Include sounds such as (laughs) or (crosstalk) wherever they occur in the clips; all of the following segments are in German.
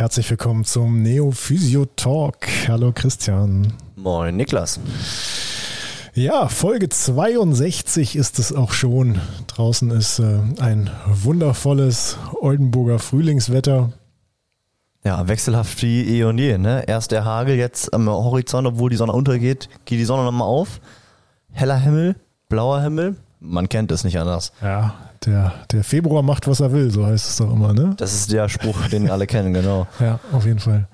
herzlich willkommen zum Neo Physio Talk. Hallo Christian. Moin Niklas. Ja, Folge 62 ist es auch schon. Draußen ist äh, ein wundervolles Oldenburger Frühlingswetter. Ja, wechselhaft wie eh und je. Ne? Erst der Hagel, jetzt am Horizont, obwohl die Sonne untergeht, geht die Sonne nochmal auf. Heller Himmel, blauer Himmel. Man kennt es nicht anders. Ja, der, der Februar macht, was er will, so heißt es doch immer, ne? Das ist der Spruch, den alle kennen, genau. (laughs) Ja, auf jeden Fall.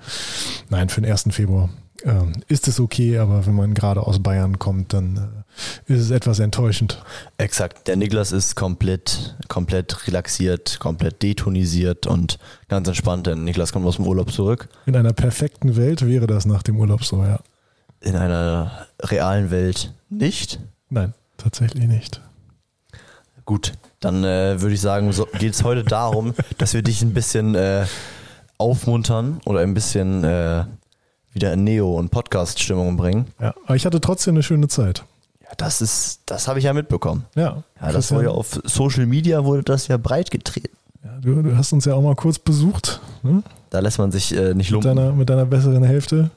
Nein, für den 1. Februar ähm, ist es okay, aber wenn man gerade aus Bayern kommt, dann äh, ist es etwas enttäuschend. Exakt. Der Niklas ist komplett, komplett relaxiert, komplett detonisiert und ganz entspannt, denn Niklas kommt aus dem Urlaub zurück. In einer perfekten Welt wäre das nach dem Urlaub so, ja. In einer realen Welt nicht? Nein, tatsächlich nicht. Gut, dann äh, würde ich sagen, so, geht es heute darum, (laughs) dass wir dich ein bisschen äh, aufmuntern oder ein bisschen äh, wieder in Neo- und Podcast-Stimmung bringen. Ja, aber ich hatte trotzdem eine schöne Zeit. Ja, das ist, das habe ich ja mitbekommen. Ja. Ja, das wurde ja auf Social Media wurde das ja breit getreten. Ja, du, du hast uns ja auch mal kurz besucht. Ne? Da lässt man sich äh, nicht Mit lumpen. deiner, mit deiner besseren Hälfte.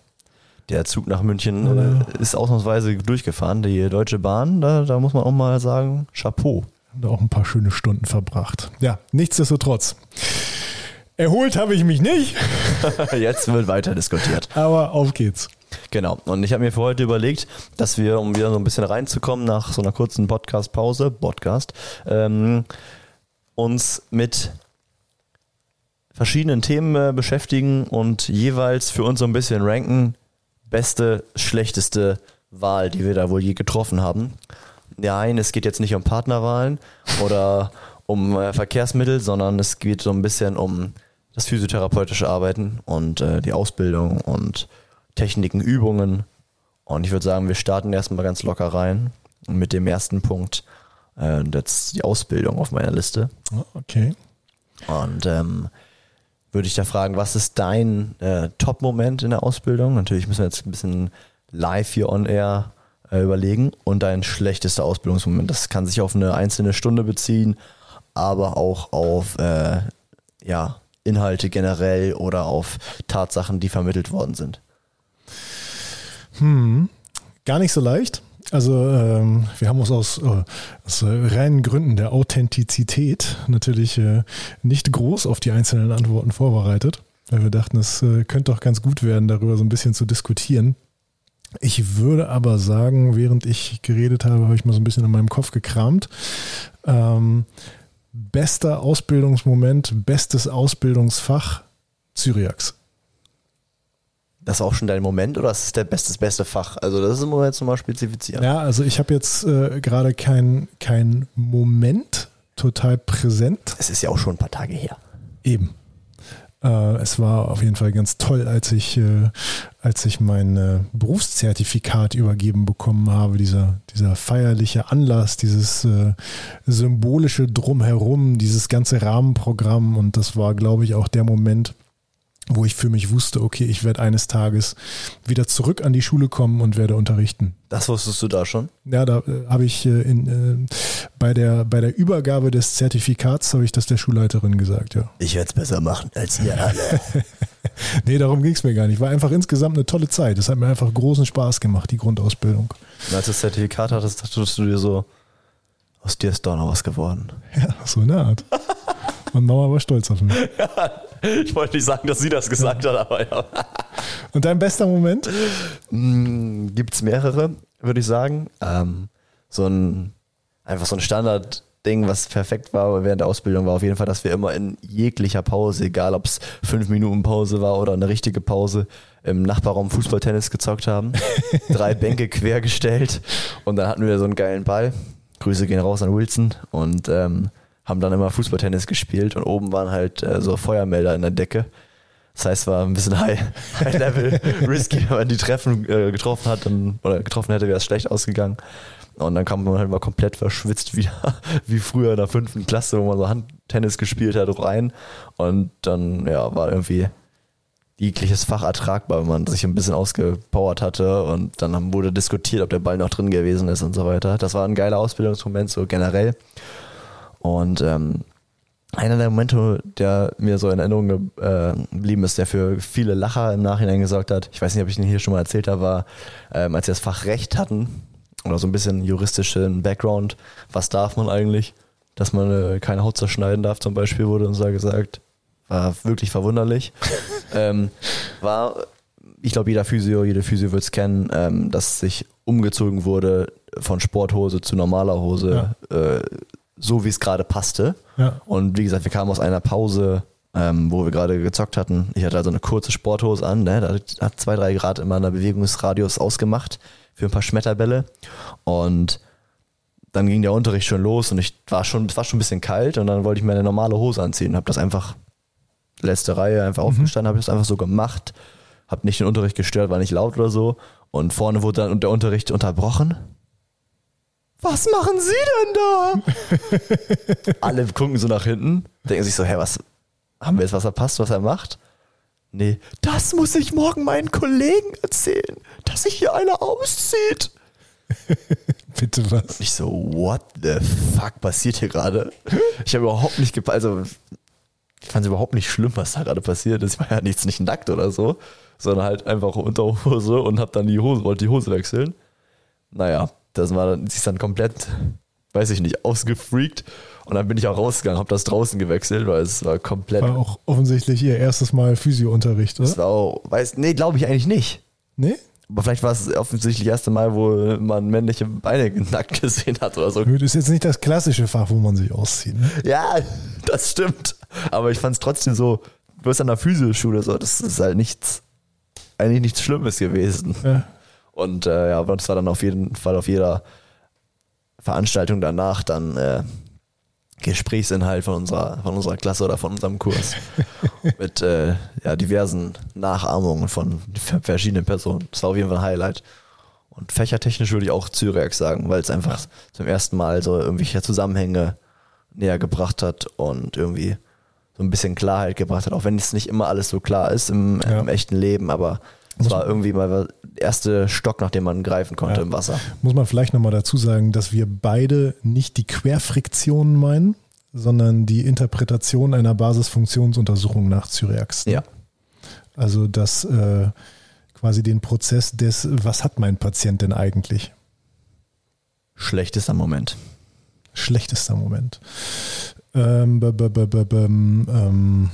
Der Zug nach München äh, ist ausnahmsweise durchgefahren. Die Deutsche Bahn, da, da muss man auch mal sagen, Chapeau. Haben da auch ein paar schöne Stunden verbracht. Ja, nichtsdestotrotz. Erholt habe ich mich nicht, (laughs) Jetzt wird weiter diskutiert. aber auf geht's. Genau. Und ich habe mir für heute überlegt, dass wir, um wieder so ein bisschen reinzukommen nach so einer kurzen Podcast-Pause, Podcast, ähm, uns mit verschiedenen Themen äh, beschäftigen und jeweils für uns so ein bisschen ranken. Beste, schlechteste Wahl, die wir da wohl je getroffen haben. Nein, es geht jetzt nicht um Partnerwahlen oder um äh, Verkehrsmittel, sondern es geht so ein bisschen um das physiotherapeutische Arbeiten und äh, die Ausbildung und Techniken, Übungen. Und ich würde sagen, wir starten erstmal ganz locker rein mit dem ersten Punkt. Äh, das ist die Ausbildung auf meiner Liste. Okay. Und ähm, würde ich da fragen, was ist dein äh, Top-Moment in der Ausbildung? Natürlich müssen wir jetzt ein bisschen live hier on air äh, überlegen. Und dein schlechtester Ausbildungsmoment. Das kann sich auf eine einzelne Stunde beziehen, aber auch auf äh, ja, Inhalte generell oder auf Tatsachen, die vermittelt worden sind. Hm, gar nicht so leicht. Also ähm, wir haben uns aus, äh, aus äh, reinen Gründen der Authentizität natürlich äh, nicht groß auf die einzelnen Antworten vorbereitet, weil wir dachten, es äh, könnte doch ganz gut werden, darüber so ein bisschen zu diskutieren. Ich würde aber sagen, während ich geredet habe, habe ich mal so ein bisschen in meinem Kopf gekramt. Ähm, bester Ausbildungsmoment, bestes Ausbildungsfach, Syriax. Das ist auch schon dein Moment oder ist es der beste, das beste Fach? Also das ist im Moment zum mal spezifizieren. Ja, also ich habe jetzt äh, gerade kein, kein Moment total präsent. Es ist ja auch schon ein paar Tage her. Eben. Äh, es war auf jeden Fall ganz toll, als ich, äh, als ich mein äh, Berufszertifikat übergeben bekommen habe. Dieser, dieser feierliche Anlass, dieses äh, symbolische Drumherum, dieses ganze Rahmenprogramm. Und das war, glaube ich, auch der Moment, wo ich für mich wusste, okay, ich werde eines Tages wieder zurück an die Schule kommen und werde unterrichten. Das wusstest du da schon? Ja, da äh, habe ich äh, in, äh, bei, der, bei der Übergabe des Zertifikats habe ich das der Schulleiterin gesagt, ja. Ich werde es besser machen als ihr (laughs) alle. Nee, darum ging es mir gar nicht. War einfach insgesamt eine tolle Zeit. Es hat mir einfach großen Spaß gemacht, die Grundausbildung. Und als du das Zertifikat hattest, dachtest du dir so, aus dir ist doch noch was geworden. Ja, so eine Art. (laughs) Und Mama war stolz auf mich. (laughs) Ich wollte nicht sagen, dass sie das gesagt hat, aber ja. (laughs) Und dein bester Moment? Gibt es mehrere, würde ich sagen. Ähm, so ein, einfach so ein Standardding, was perfekt war während der Ausbildung, war auf jeden Fall, dass wir immer in jeglicher Pause, egal ob es fünf Minuten Pause war oder eine richtige Pause, im Nachbarraum Fußballtennis gezockt haben. (laughs) Drei Bänke quergestellt und dann hatten wir so einen geilen Ball. Grüße gehen raus an Wilson und ähm, haben dann immer Fußballtennis gespielt und oben waren halt äh, so Feuermelder in der Decke. Das heißt, es war ein bisschen high, (laughs) high level risky, wenn man die Treffen äh, getroffen hat dann, oder getroffen hätte, wäre es schlecht ausgegangen. Und dann kam man halt mal komplett verschwitzt (laughs) wieder, wie früher in der fünften Klasse, wo man so Handtennis gespielt hat, rein. Und dann, ja, war irgendwie jegliches Fach ertragbar, wenn man sich ein bisschen ausgepowert hatte und dann wurde diskutiert, ob der Ball noch drin gewesen ist und so weiter. Das war ein geiler Ausbildungsmoment, so generell. Und ähm, einer der Momente, der mir so in Erinnerung äh, geblieben ist, der für viele Lacher im Nachhinein gesorgt hat, ich weiß nicht, ob ich den hier schon mal erzählt habe, war, ähm, als wir das Fach Recht hatten, oder so ein bisschen juristischen Background, was darf man eigentlich, dass man äh, keine Haut zerschneiden darf zum Beispiel, wurde uns da gesagt. War wirklich verwunderlich. (laughs) ähm, war, ich glaube, jeder Physio, jede Physio wird es kennen, ähm, dass sich umgezogen wurde von Sporthose zu normaler Hose, ja. äh, so wie es gerade passte. Ja. Und wie gesagt, wir kamen aus einer Pause, ähm, wo wir gerade gezockt hatten. Ich hatte also eine kurze Sporthose an, ne? da hat zwei, drei Grad in meiner Bewegungsradius ausgemacht für ein paar Schmetterbälle. Und dann ging der Unterricht schon los und ich war schon, es war schon ein bisschen kalt und dann wollte ich mir eine normale Hose anziehen. Habe das einfach, letzte Reihe einfach mhm. aufgestanden, habe ich das einfach so gemacht. Habe nicht den Unterricht gestört, war nicht laut oder so. Und vorne wurde dann der Unterricht unterbrochen. Was machen Sie denn da? (laughs) Alle gucken so nach hinten, denken sich so, hä, was, haben wir jetzt was verpasst, was er macht? Nee, das muss ich morgen meinen Kollegen erzählen, dass sich hier einer auszieht. (laughs) Bitte was? Ich so, what the fuck passiert hier gerade? Ich habe überhaupt nicht gepasst, also ich fand es überhaupt nicht schlimm, was da gerade passiert ist. Ich war ja nichts nicht nackt oder so, sondern halt einfach unter Hose und hab dann die Hose, wollte die Hose wechseln. Naja, das war dann, sie ist dann komplett, weiß ich nicht, ausgefreakt und dann bin ich auch rausgegangen, habe das draußen gewechselt, weil es war komplett. War auch offensichtlich ihr erstes Mal Physiounterricht, oder? Das war auch, weiß, nee, glaube ich eigentlich nicht. Nee? Aber vielleicht war es offensichtlich das erste Mal, wo man männliche Beine (laughs) nackt gesehen hat oder so. Das ist jetzt nicht das klassische Fach, wo man sich auszieht. Ne? Ja, das stimmt. Aber ich fand es trotzdem so, du bist an der Physioschule, so, das ist halt nichts, eigentlich nichts Schlimmes gewesen. Ja. Und äh, ja, das war dann auf jeden Fall auf jeder Veranstaltung danach dann äh, Gesprächsinhalt von unserer, von unserer Klasse oder von unserem Kurs. (laughs) mit äh, ja, diversen Nachahmungen von verschiedenen Personen. Das war auf jeden Fall ein Highlight. Und fächertechnisch würde ich auch Zyrex sagen, weil es einfach zum ersten Mal so irgendwelche Zusammenhänge näher gebracht hat und irgendwie so ein bisschen Klarheit gebracht hat, auch wenn es nicht immer alles so klar ist im, ja. im echten Leben, aber es war irgendwie mal der erste Stock, nach dem man greifen konnte ja. im Wasser. Muss man vielleicht nochmal dazu sagen, dass wir beide nicht die Querfriktionen meinen, sondern die Interpretation einer Basisfunktionsuntersuchung nach Zyriax. Ja. Also das äh, quasi den Prozess des, was hat mein Patient denn eigentlich? Schlechtester Moment. Schlechtester Moment. Ähm, ähm,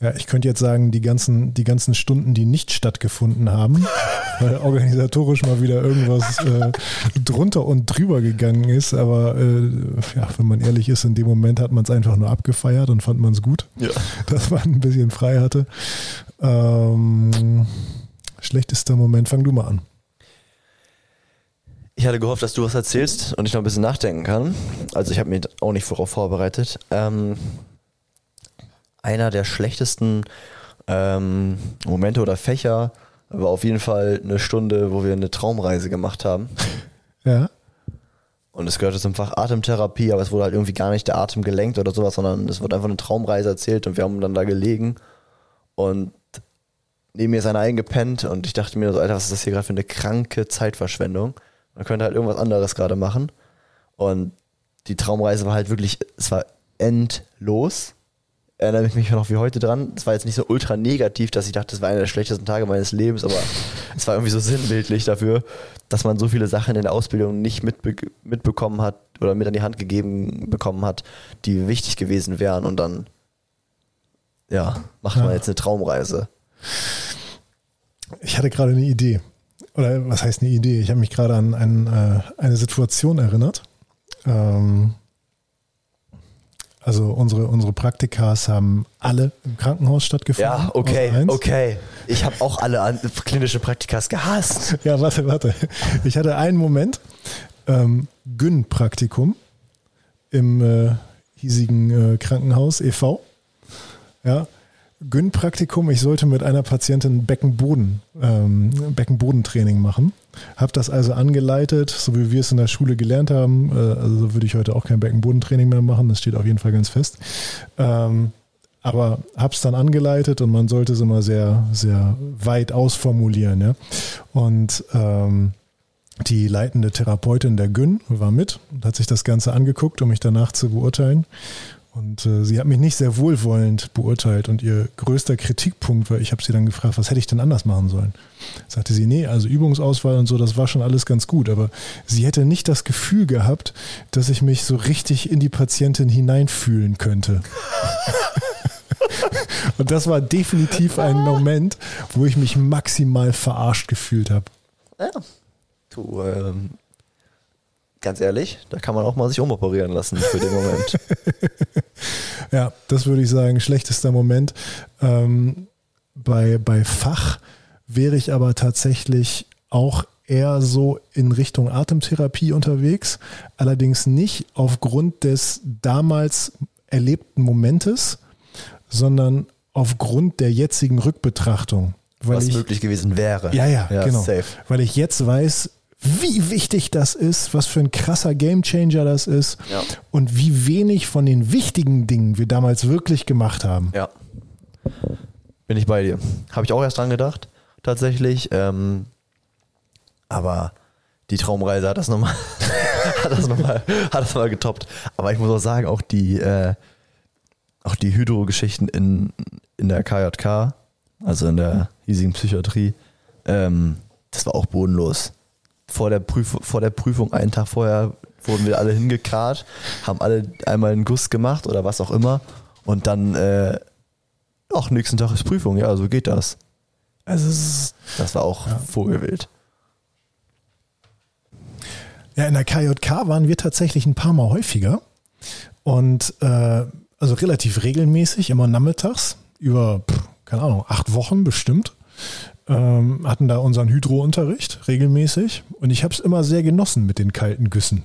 ja, ich könnte jetzt sagen, die ganzen, die ganzen Stunden, die nicht stattgefunden haben, (laughs) weil organisatorisch mal wieder irgendwas äh, drunter und drüber gegangen ist. Aber äh, ja, wenn man ehrlich ist, in dem Moment hat man es einfach nur abgefeiert und fand man es gut, ja. (laughs) dass man ein bisschen frei hatte. Ähm, schlechtester Moment, fang du mal an. Ich hatte gehofft, dass du was erzählst und ich noch ein bisschen nachdenken kann. Also ich habe mich auch nicht vorauf vorbereitet. Ähm, einer der schlechtesten ähm, Momente oder Fächer war auf jeden Fall eine Stunde, wo wir eine Traumreise gemacht haben. Ja. Und es gehörte zum Fach Atemtherapie, aber es wurde halt irgendwie gar nicht der Atem gelenkt oder sowas, sondern es wurde einfach eine Traumreise erzählt und wir haben dann da gelegen und neben mir ist einer eingepennt und ich dachte mir so, Alter, was ist das hier gerade für eine kranke Zeitverschwendung? Man könnte halt irgendwas anderes gerade machen. Und die Traumreise war halt wirklich, es war endlos erinnere ich mich noch wie heute dran. Es war jetzt nicht so ultra negativ, dass ich dachte, das war einer der schlechtesten Tage meines Lebens, aber es war irgendwie so sinnbildlich dafür, dass man so viele Sachen in der Ausbildung nicht mitbe mitbekommen hat oder mit an die Hand gegeben bekommen hat, die wichtig gewesen wären und dann, ja, macht man jetzt eine Traumreise. Ich hatte gerade eine Idee. Oder was heißt eine Idee? Ich habe mich gerade an ein, äh, eine Situation erinnert. Ähm, also unsere, unsere Praktikas haben alle im Krankenhaus stattgefunden. Ja, okay, okay. Ich habe auch alle klinische Praktikas gehasst. Ja, warte, warte. Ich hatte einen Moment, ähm, Gyn-Praktikum im äh, hiesigen äh, Krankenhaus e.V. Ja, Gyn-Praktikum. Ich sollte mit einer Patientin Beckenboden, ähm, Beckenbodentraining machen. Habe das also angeleitet, so wie wir es in der Schule gelernt haben. Äh, also würde ich heute auch kein Beckenbodentraining mehr machen. Das steht auf jeden Fall ganz fest. Ähm, aber habe es dann angeleitet und man sollte es immer sehr, sehr weit ausformulieren. Ja? Und ähm, die leitende Therapeutin der Gyn war mit und hat sich das Ganze angeguckt, um mich danach zu beurteilen. Und äh, sie hat mich nicht sehr wohlwollend beurteilt und ihr größter Kritikpunkt war, ich habe sie dann gefragt, was hätte ich denn anders machen sollen? Sagte sie, nee, also Übungsauswahl und so, das war schon alles ganz gut, aber sie hätte nicht das Gefühl gehabt, dass ich mich so richtig in die Patientin hineinfühlen könnte. (laughs) und das war definitiv ein Moment, wo ich mich maximal verarscht gefühlt habe. Ja. Du, ähm, ganz ehrlich, da kann man auch mal sich umoperieren lassen für den Moment. (laughs) ja, das würde ich sagen, schlechtester Moment. Ähm, bei, bei Fach wäre ich aber tatsächlich auch eher so in Richtung Atemtherapie unterwegs, allerdings nicht aufgrund des damals erlebten Momentes, sondern aufgrund der jetzigen Rückbetrachtung. Was ich, möglich gewesen wäre. Ja, ja, ja genau. Safe. Weil ich jetzt weiß, wie wichtig das ist, was für ein krasser Gamechanger das ist ja. und wie wenig von den wichtigen Dingen wir damals wirklich gemacht haben. Ja. Bin ich bei dir. Habe ich auch erst dran gedacht, tatsächlich. Ähm, aber die Traumreise hat das nochmal (laughs) hat das nochmal getoppt. Aber ich muss auch sagen, auch die, äh, auch die Hydro-Geschichten in, in der KJK, also in der hiesigen Psychiatrie, ähm, das war auch bodenlos vor der, Prüf vor der Prüfung, einen Tag vorher, wurden wir alle hingekarrt, haben alle einmal einen Guss gemacht oder was auch immer und dann, äh, ach, nächsten Tag ist Prüfung, ja, so geht das. Also, das war auch ja. Vogelwild. Ja, in der KJK waren wir tatsächlich ein paar Mal häufiger und äh, also relativ regelmäßig, immer nachmittags, über, keine Ahnung, acht Wochen bestimmt ähm, hatten da unseren Hydrounterricht regelmäßig und ich habe es immer sehr genossen mit den kalten Güssen.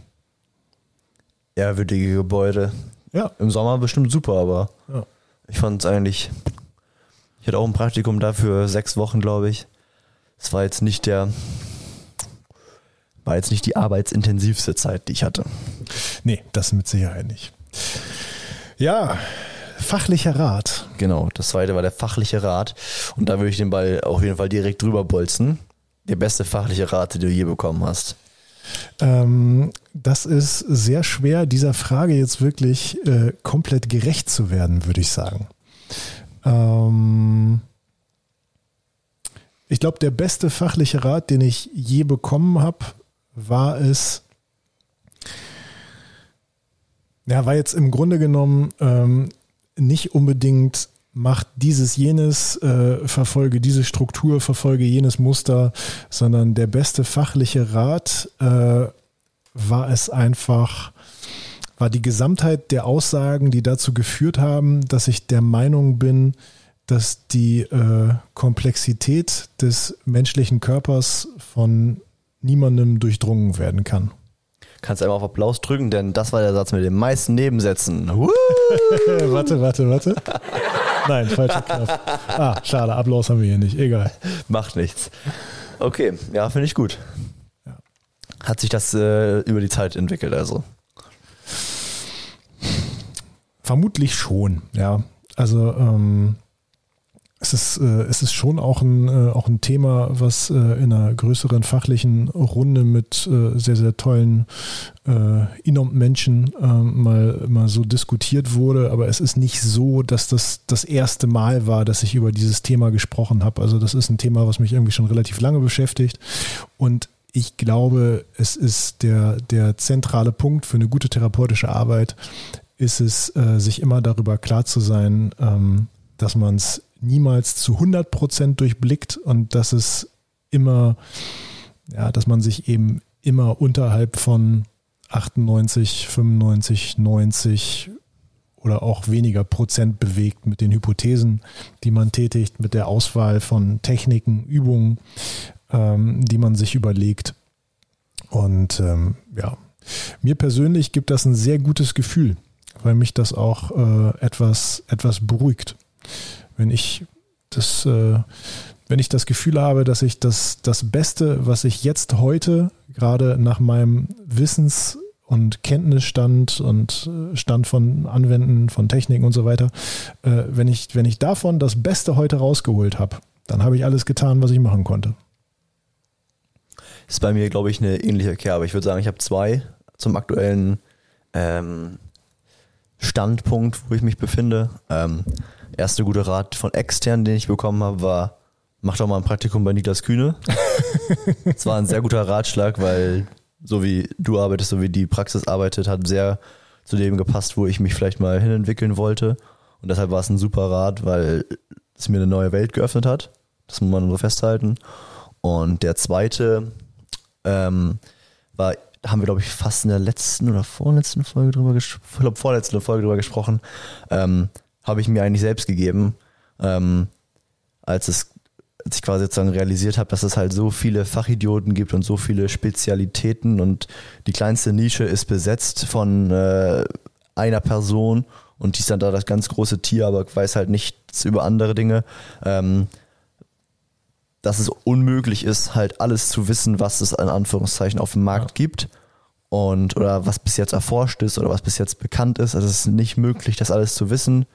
Ehrwürdige Gebäude. Ja. Im Sommer bestimmt super, aber ja. ich fand es eigentlich. Ich hatte auch ein Praktikum dafür, sechs Wochen, glaube ich. Es war jetzt nicht der. War jetzt nicht die arbeitsintensivste Zeit, die ich hatte. Nee, das mit Sicherheit nicht. Ja, Fachlicher Rat. Genau, das zweite war der fachliche Rat. Und da würde ich den Ball auf jeden Fall direkt drüber bolzen. Der beste fachliche Rat, den du je bekommen hast. Ähm, das ist sehr schwer, dieser Frage jetzt wirklich äh, komplett gerecht zu werden, würde ich sagen. Ähm, ich glaube, der beste fachliche Rat, den ich je bekommen habe, war es, ja, war jetzt im Grunde genommen ähm, nicht unbedingt macht dieses, jenes, äh, verfolge diese Struktur, verfolge jenes Muster, sondern der beste fachliche Rat äh, war es einfach, war die Gesamtheit der Aussagen, die dazu geführt haben, dass ich der Meinung bin, dass die äh, Komplexität des menschlichen Körpers von niemandem durchdrungen werden kann. Kannst einmal auf Applaus drücken, denn das war der Satz mit den meisten Nebensätzen. (laughs) warte, warte, warte. Nein, falscher Knopf. Ah, schade, Applaus haben wir hier nicht. Egal. Macht nichts. Okay, ja, finde ich gut. Hat sich das äh, über die Zeit entwickelt, also? Vermutlich schon, ja. Also, ähm, es ist, äh, es ist schon auch ein, äh, auch ein Thema, was äh, in einer größeren fachlichen Runde mit äh, sehr, sehr tollen äh, Inom-Menschen äh, mal, mal so diskutiert wurde. Aber es ist nicht so, dass das das erste Mal war, dass ich über dieses Thema gesprochen habe. Also das ist ein Thema, was mich irgendwie schon relativ lange beschäftigt. Und ich glaube, es ist der, der zentrale Punkt für eine gute therapeutische Arbeit, ist es, äh, sich immer darüber klar zu sein, ähm, dass man es niemals zu 100 Prozent durchblickt und dass es immer, ja, dass man sich eben immer unterhalb von 98, 95, 90 oder auch weniger Prozent bewegt mit den Hypothesen, die man tätigt, mit der Auswahl von Techniken, Übungen, ähm, die man sich überlegt. Und ähm, ja, mir persönlich gibt das ein sehr gutes Gefühl, weil mich das auch äh, etwas, etwas beruhigt wenn ich das, äh, wenn ich das Gefühl habe, dass ich das, das Beste, was ich jetzt heute, gerade nach meinem Wissens- und Kenntnisstand und äh, Stand von Anwenden, von Techniken und so weiter, äh, wenn, ich, wenn ich davon das Beste heute rausgeholt habe, dann habe ich alles getan, was ich machen konnte. Ist bei mir, glaube ich, eine ähnliche Kerbe. Ich würde sagen, ich habe zwei zum aktuellen ähm, Standpunkt, wo ich mich befinde. Ähm, erste gute Rat von extern, den ich bekommen habe, war, mach doch mal ein Praktikum bei Niklas Kühne. (laughs) Es war ein sehr guter Ratschlag, weil so wie du arbeitest, so wie die Praxis arbeitet, hat sehr zu dem gepasst, wo ich mich vielleicht mal hinentwickeln wollte. Und deshalb war es ein super Rat, weil es mir eine neue Welt geöffnet hat. Das muss man so festhalten. Und der zweite ähm, war, haben wir, glaube ich, fast in der letzten oder vorletzten Folge drüber gesprochen, ich glaube, vorletzte Folge drüber gesprochen, ähm, habe ich mir eigentlich selbst gegeben, ähm, als es als ich quasi sozusagen realisiert habe, dass es halt so viele Fachidioten gibt und so viele Spezialitäten und die kleinste Nische ist besetzt von äh, einer Person und die ist dann da das ganz große Tier, aber weiß halt nichts über andere Dinge. Ähm, dass es unmöglich ist, halt alles zu wissen, was es in Anführungszeichen auf dem Markt Ja. gibt und oder was bis jetzt erforscht ist oder was bis jetzt bekannt ist. Also es ist nicht möglich, das alles zu wissen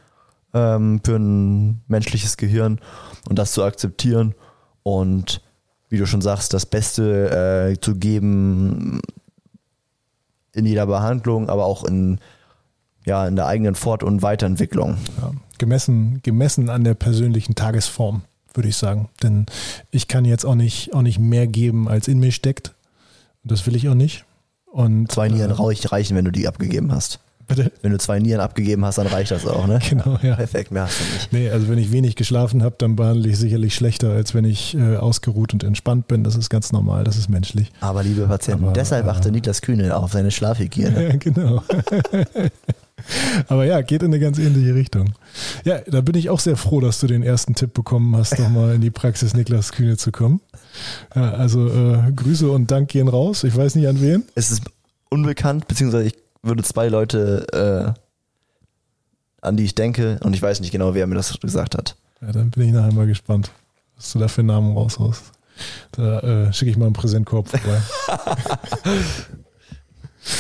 ähm, für ein menschliches Gehirn und das zu akzeptieren und wie du schon sagst, das Beste äh, zu geben in jeder Behandlung, aber auch in, ja, in der eigenen Fort- und Weiterentwicklung. Ja, gemessen, gemessen an der persönlichen Tagesform, würde ich sagen. Denn ich kann jetzt auch nicht, auch nicht mehr geben, als in mir steckt. Und das will ich auch nicht. Und, Zwei Nieren äh, reich- reichen, wenn du die abgegeben hast. Bitte? Wenn du zwei Nieren abgegeben hast, dann reicht das auch, ne? (laughs) Genau, ja. Perfekt, mehr hast du nicht. Nee, also wenn ich wenig geschlafen habe, dann behandle ich sicherlich schlechter, als wenn ich äh, ausgeruht und entspannt bin. Das ist ganz normal, das ist menschlich. Aber liebe Patienten, Aber, deshalb äh, achte Niklas Kühne auf seine Schlafhygiene. (laughs) Ja, genau. Aber ja, geht in eine ganz ähnliche Richtung. Ja, da bin ich auch sehr froh, dass du den ersten Tipp bekommen hast, nochmal in die Praxis Niklas Kühne zu kommen. Ja, also äh, Grüße und Dank gehen raus. Ich weiß nicht an wen. Es ist unbekannt, beziehungsweise ich würde zwei Leute, äh, an die ich denke, und ich weiß nicht genau, wer mir das gesagt hat. Ja, dann bin ich nachher mal gespannt, was du da für Namen raushaust. Da äh, schicke ich mal einen Präsentkorb vorbei. (laughs)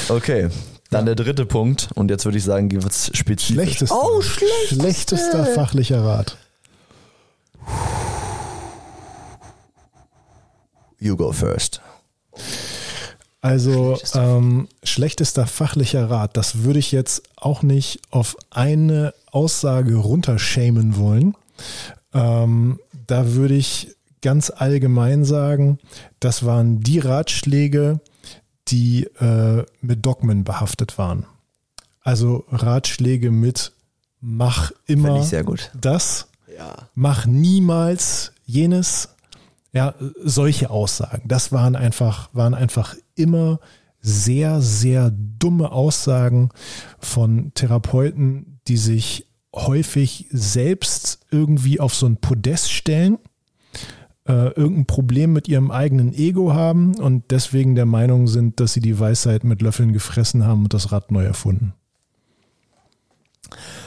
Okay, dann der dritte Punkt, und jetzt würde ich sagen, gibt es spezifisch. Schlechtester, Oh, schlechteste. schlechtester fachlicher Rat. You go first. Also Schlechtester. ähm, schlechtester fachlicher Rat, das würde ich jetzt auch nicht auf eine Aussage runterschämen wollen. Ähm, da würde ich ganz allgemein sagen, das waren die Ratschläge, die äh, mit Dogmen behaftet waren. Also Ratschläge mit mach immer ich sehr gut. das, Ja. mach niemals jenes. Ja, solche Aussagen. Das waren einfach, waren einfach immer sehr, sehr dumme Aussagen von Therapeuten, die sich häufig selbst irgendwie auf so ein Podest stellen, äh, irgendein Problem mit ihrem eigenen Ego haben und deswegen der Meinung sind, dass sie die Weisheit mit Löffeln gefressen haben und das Rad neu erfunden.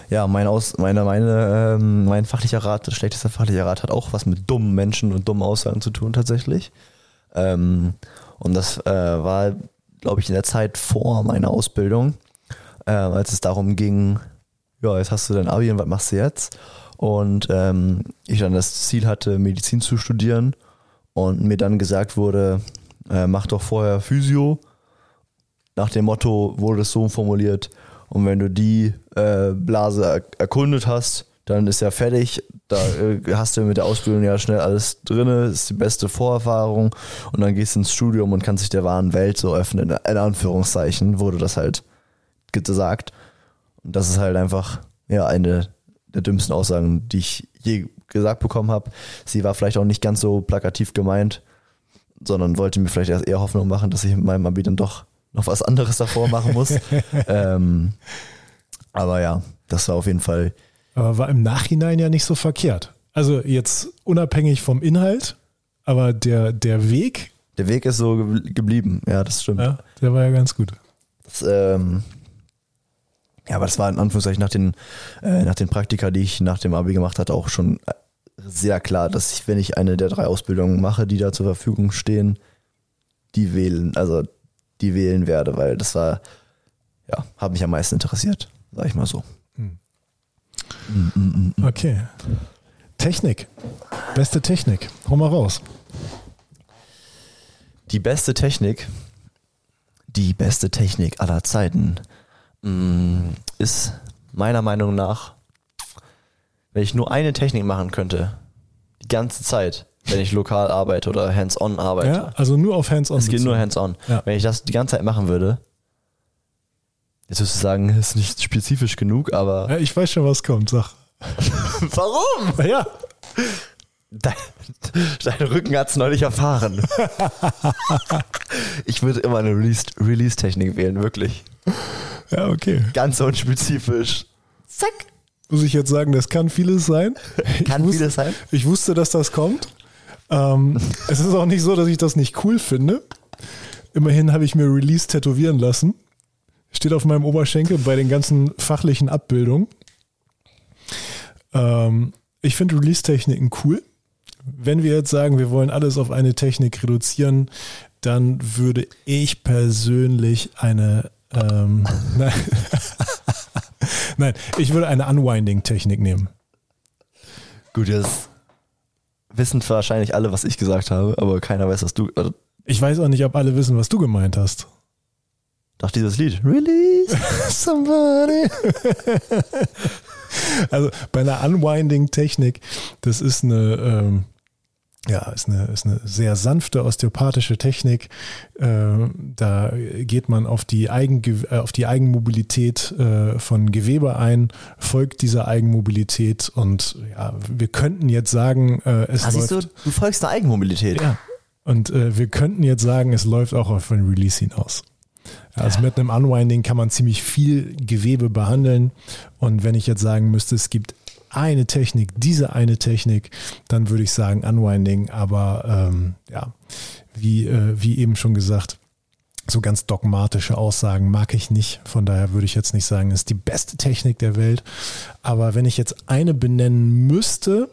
Ja, mein, Aus, meine, meine, ähm, mein fachlicher Rat, das schlechteste fachlicher Rat hat auch was mit dummen Menschen und dummen Aussagen zu tun tatsächlich. Ähm, und das äh, war, glaube ich, in der Zeit vor meiner Ausbildung, äh, als es darum ging, ja, jetzt hast du dein Abi und was machst du jetzt? Und ähm, ich dann das Ziel hatte, Medizin zu studieren und mir dann gesagt wurde, äh, mach doch vorher Physio. Nach dem Motto wurde es so formuliert, und wenn du die äh, Blase er erkundet hast, dann ist ja fertig. Da äh, hast du mit der Ausbildung ja schnell alles drin, ist die beste Vorerfahrung und dann gehst du ins Studium und kannst dich der wahren Welt so öffnen. In Anführungszeichen wurde das halt gesagt. Und das ist halt einfach ja eine der dümmsten Aussagen, die ich je gesagt bekommen habe. Sie war vielleicht auch nicht ganz so plakativ gemeint, sondern wollte mir vielleicht erst eher Hoffnung machen, dass ich mit meinem Abi dann doch noch was anderes davor machen muss. (laughs) ähm, aber ja, das war auf jeden Fall war im Nachhinein ja nicht so verkehrt. Also jetzt unabhängig vom Inhalt, aber der, der Weg, der Weg ist so ge- geblieben. Ja, das stimmt. ja, der war ja ganz gut. Das, ähm, ja, aber das war in Anführungszeichen nach den, äh, nach den Praktika, die ich nach dem Abi gemacht hatte, auch schon äh, sehr klar, dass ich, wenn ich eine der drei Ausbildungen mache, die da zur Verfügung stehen, die wählen, also die wählen werde, weil das war, ja, hat mich am meisten interessiert, sag ich mal so. Okay. Technik. Beste Technik. Hau mal raus. Die beste Technik, die beste Technik aller Zeiten, mm, ist meiner Meinung nach, wenn ich nur eine Technik machen könnte, die ganze Zeit, wenn ich lokal arbeite oder hands-on arbeite. Ja, also nur auf Hands-on. Es geht nur hands-on. Ja. Wenn ich das die ganze Zeit machen würde, jetzt wirst du sagen, ist nicht spezifisch genug, aber Ja, ich weiß schon, was kommt, sag. (laughs) warum? Ja, Dein, dein Rücken hat's neulich erfahren. (laughs) ich würde immer eine Release- Release-Technik wählen, wirklich. ja, okay. Ganz unspezifisch. Zack. Muss ich jetzt sagen, das kann vieles sein. Ich Kann wusste, vieles sein. Ich wusste, dass das kommt. Ähm, (laughs) es ist auch nicht so, dass ich das nicht cool finde. Immerhin habe ich mir Release tätowieren lassen. Steht auf meinem Oberschenkel bei den ganzen fachlichen Abbildungen. Ähm, ich finde Release-Techniken cool. Wenn wir jetzt sagen, wir wollen alles auf eine Technik reduzieren, dann würde ich persönlich eine ähm, (laughs) nein, nein, ich würde eine Unwinding-Technik nehmen. Gut, jetzt wissen wahrscheinlich alle, was ich gesagt habe, aber keiner weiß, was du. Also, Ich weiß auch nicht, ob alle wissen, was du gemeint hast. Doch dieses Lied. Release. (laughs) Somebody. (laughs) also bei einer Unwinding-Technik, das ist eine, ähm, ja, ist eine, ist eine sehr sanfte osteopathische Technik. Äh, da geht man auf die, Eigenge äh, auf die Eigenmobilität äh, von Gewebe ein, folgt dieser Eigenmobilität und ja, wir könnten jetzt sagen, äh, es Ah, läuft. du, du folgst der Eigenmobilität. Ja. Und äh, wir könnten jetzt sagen, es läuft auch auf ein Release hinaus. Also mit einem Unwinding kann man ziemlich viel Gewebe behandeln. Und wenn ich jetzt sagen müsste, es gibt eine Technik, diese eine Technik, dann würde ich sagen Unwinding. Aber ähm, ja, wie, äh, wie eben schon gesagt, so ganz dogmatische Aussagen mag ich nicht. Von daher würde ich jetzt nicht sagen, es ist die beste Technik der Welt. Aber wenn ich jetzt eine benennen müsste,